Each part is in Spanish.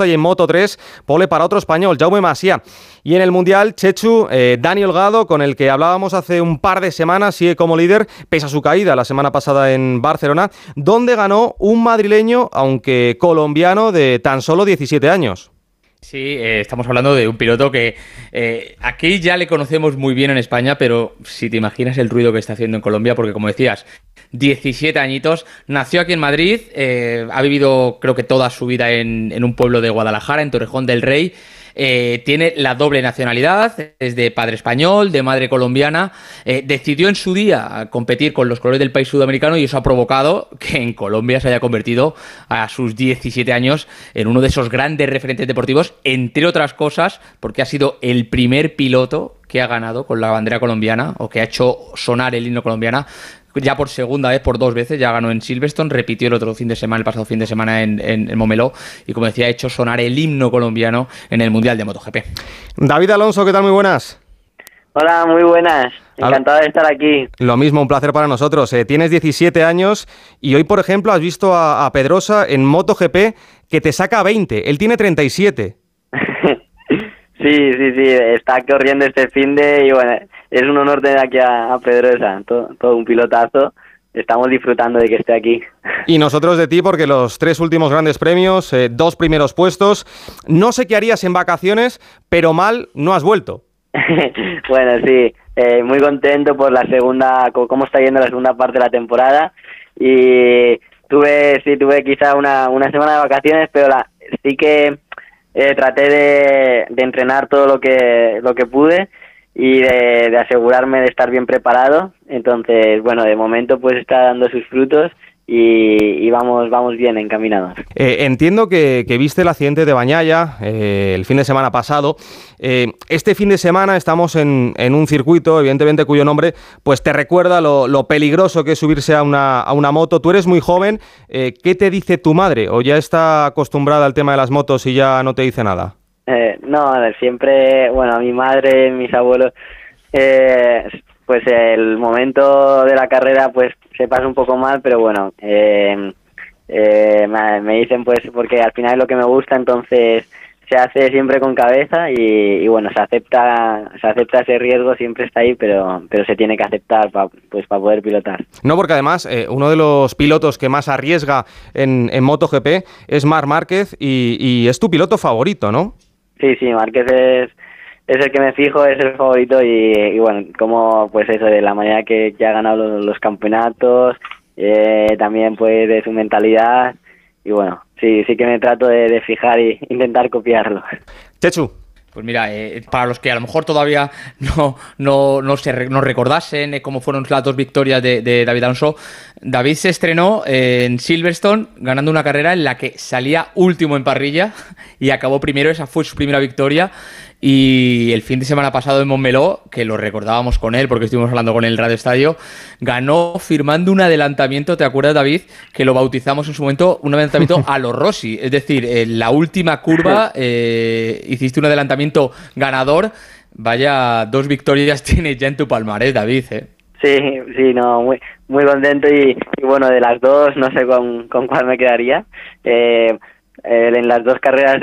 y en Moto 3, pole para otro español, Jaume Masia. Y en el Mundial, Chechu, eh, Dani con el que hablábamos hace un par de semanas, sigue como líder, pese a su caída la semana pasada en Barcelona, donde ganó un madrileño, aunque colombiano, de tan solo 17 años. Sí, eh, estamos hablando de un piloto que eh, aquí ya le conocemos muy bien en España, pero si te imaginas el ruido que está haciendo en Colombia, porque como decías, 17 añiñitos, nació aquí en Madrid, eh, ha vivido creo que toda su vida en un pueblo de Guadalajara, en Torrejón del Rey, eh, tiene la doble nacionalidad, es de padre español, de madre colombiana, eh, decidió en su día competir con los colores del país sudamericano y eso ha provocado que en Colombia se haya convertido a sus 17 años en uno de esos grandes referentes deportivos, entre otras cosas, porque ha sido el primer piloto que ha ganado con la bandera colombiana o que ha hecho sonar el himno colombiana ya por segunda vez, por dos veces, ya ganó en Silverstone, repitió el otro fin de semana, el pasado fin de semana en, en, Momeló, y como decía, ha hecho sonar el himno colombiano en el Mundial de MotoGP. David Alonso, ¿qué tal? Muy buenas. Hola, muy buenas. Encantado de estar aquí. Lo mismo, un placer para nosotros. Eh, tienes 17 años y hoy, por ejemplo, has visto a, a Pedrosa en MotoGP que te saca 20. Él tiene 37. Sí, sí, sí. Está corriendo este fin de y bueno, es un honor tener aquí a, Pedrosa, todo, todo, un pilotazo. Estamos disfrutando de que esté aquí. Y nosotros de ti, porque los tres últimos grandes premios, eh, dos primeros puestos. No sé qué harías en vacaciones, pero mal no has vuelto. bueno, sí, eh, muy contento por la segunda, cómo está yendo la segunda parte de la temporada. Y tuve, sí, tuve quizá una, una semana de vacaciones, pero la, sí que eh, traté de, entrenar todo lo que, lo que pude y de, asegurarme de estar bien preparado. Entonces, bueno, de momento pues está dando sus frutos y, vamos, vamos bien encaminados. Eh, entiendo que, viste el accidente de Bañaya eh, el fin de semana pasado. Eh, este fin de semana estamos en, en, un circuito, evidentemente, cuyo nombre pues te recuerda lo, lo peligroso que es subirse a una, a una moto. Tú eres muy joven. ¿Qué te dice tu madre? ¿O ya está acostumbrada al tema de las motos y ya no te dice nada? Eh, no, siempre, bueno, a mi madre, mis abuelos, eh, pues el momento de la carrera pues se pasa un poco mal, pero bueno, eh, eh me, dicen pues porque al final es lo que me gusta, entonces se hace siempre con cabeza y, bueno, se acepta se acepta ese riesgo, siempre está ahí, pero, pero se tiene que aceptar para pues para poder pilotar. No, porque además eh, uno de los pilotos que más arriesga en, en MotoGP es Mar Márquez y, y es tu piloto favorito, ¿no? Sí, sí, Márquez es, es el que me fijo, es el favorito y, bueno, como pues eso, de la manera que, ha ganado los, campeonatos, eh, también pues de su mentalidad y bueno, sí, sí que me trato de, de fijar e intentar copiarlo. Chechu, pues mira, eh, para los que a lo mejor todavía no, no, no, se, no recordasen eh, cómo fueron las dos victorias de, de, David Alonso, David se estrenó en Silverstone ganando una carrera en la que salía último en parrilla y acabó primero, esa fue su primera victoria y el fin de semana pasado en Montmeló, que lo recordábamos con él porque estuvimos hablando con él en el Radio Estadio, ganó firmando un adelantamiento, ¿te acuerdas David? Que lo bautizamos en su momento un adelantamiento a los Rossi. Es decir, en la última curva eh, hiciste un adelantamiento ganador. Vaya, dos victorias tienes ya en tu palmarés, David. ¿eh? Sí, sí, no, muy, muy contento y, bueno, de las dos no sé con, con cuál me quedaría. Eh, eh, en las dos carreras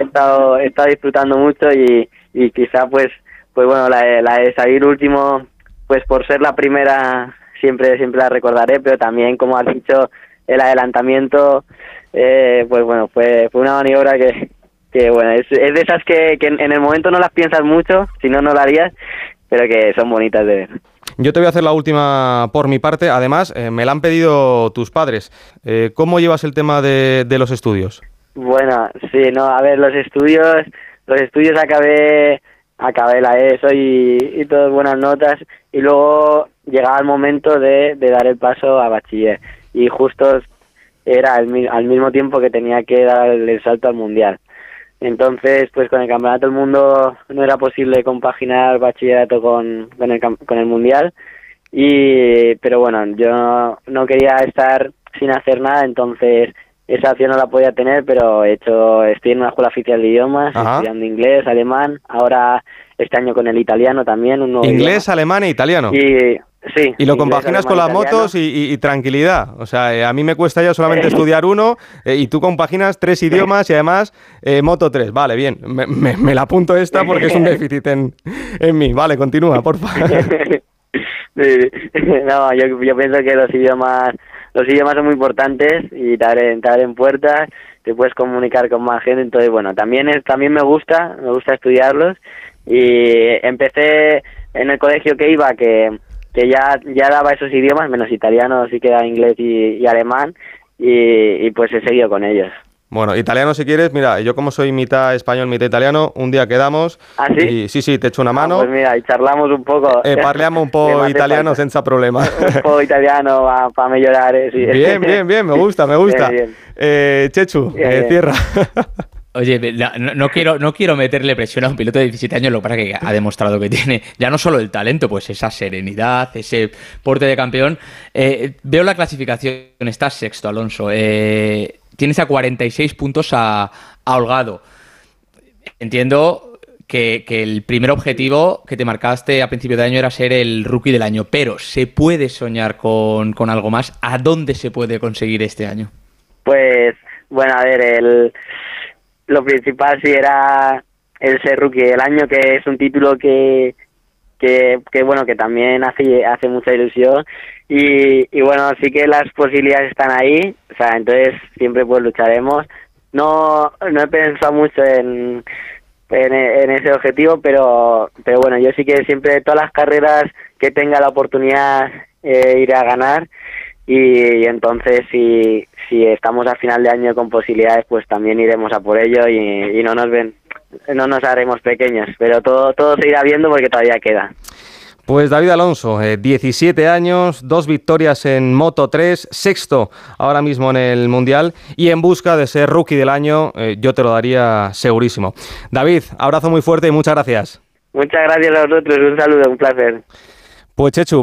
he, estado, he estado disfrutando mucho y, y quizá pues pues bueno la, la de salir último pues por ser la primera siempre siempre la recordaré pero también como has dicho el adelantamiento eh, pues bueno fue fue una maniobra que que bueno es, es de esas que, que en el momento no las piensas mucho si no no la harías pero que son bonitas de ver yo te voy a hacer la última por mi parte. Además, eh, me la han pedido tus padres. Eh, ¿Cómo llevas el tema de, los estudios? Bueno, sí, no, a ver, los estudios, los estudios acabé, acabé la ESO y, y todas buenas notas y luego llegaba el momento de, de dar el paso a bachiller y justo era al, mismo tiempo que tenía que dar el salto al mundial. Entonces, pues con el Campeonato del Mundo no era posible compaginar bachillerato con, con, el, con el Mundial. Y, pero bueno, yo no quería estar sin hacer nada, entonces esa opción no la podía tener, pero he hecho, estoy en una escuela oficial de idiomas, estudiando inglés, alemán, ahora este año con el italiano también. Un inglés, alemán e italiano. Y Sí. Y lo compaginas con las motos y, tranquilidad. O sea, eh, a mí me cuesta ya solamente estudiar uno eh, y tú compaginas tres idiomas y además eh, moto tres. Vale, bien. Me, la apunto esta porque es un déficit en, en mí. Vale, continúa, por favor. no, yo, yo pienso que los idiomas los idiomas son muy importantes y te abren, te abren puertas, te puedes comunicar con más gente, entonces bueno, también es, también me gusta, me gusta estudiarlos y empecé en el colegio que iba que, que ya, ya daba esos idiomas, menos italiano, sí que da inglés y, alemán y, y pues he seguido con ellos. Bueno, italiano si quieres, mira, yo como soy mitad español, mitad italiano, un día quedamos. ¿Ah, sí? Y, sí, sí, te echo una ah, mano. pues mira, y charlamos un poco. Eh, parliamo un po' italiano senza problema. un po' italiano para mejorar, eh, sí. Bien, bien, bien, me gusta, me gusta. Eh, Chechu, eh, cierra. Oye, no, quiero, no quiero meterle presión a un piloto de 17 años, lo que pasa es que ha demostrado que tiene ya no solo el talento, pues esa serenidad, ese porte de campeón. Eh, veo la clasificación, estás sexto, Alonso. Eh, tienes a 46 puntos a, Holgado. Entiendo que, el primer objetivo que te marcaste a principio de año era ser el rookie del año, pero ¿se puede soñar con, algo más? ¿A dónde se puede conseguir este año? Pues, bueno, a ver, el, lo principal sí era el ser rookie del año, que es un título que, que, que bueno, que también hace, hace mucha ilusión. Y, y bueno, sí que las posibilidades están ahí, o sea, entonces siempre pues lucharemos. No, no he pensado mucho en, en, ese objetivo, pero, pero bueno, yo sí que siempre todas las carreras que tenga la oportunidad eh, iré a ganar. Y, entonces si, si estamos a final de año con posibilidades, pues también iremos a por ello y, y no nos ven, no nos haremos pequeños, pero todo, todo se irá viendo porque todavía queda. Pues David Alonso, 17 eh, años, dos victorias en Moto 3, sexto ahora mismo en el Mundial y en busca de ser rookie del año, eh, yo te lo daría segurísimo. David, abrazo muy fuerte y muchas gracias. Muchas gracias a vosotros, un saludo, un placer. Pues Chechu,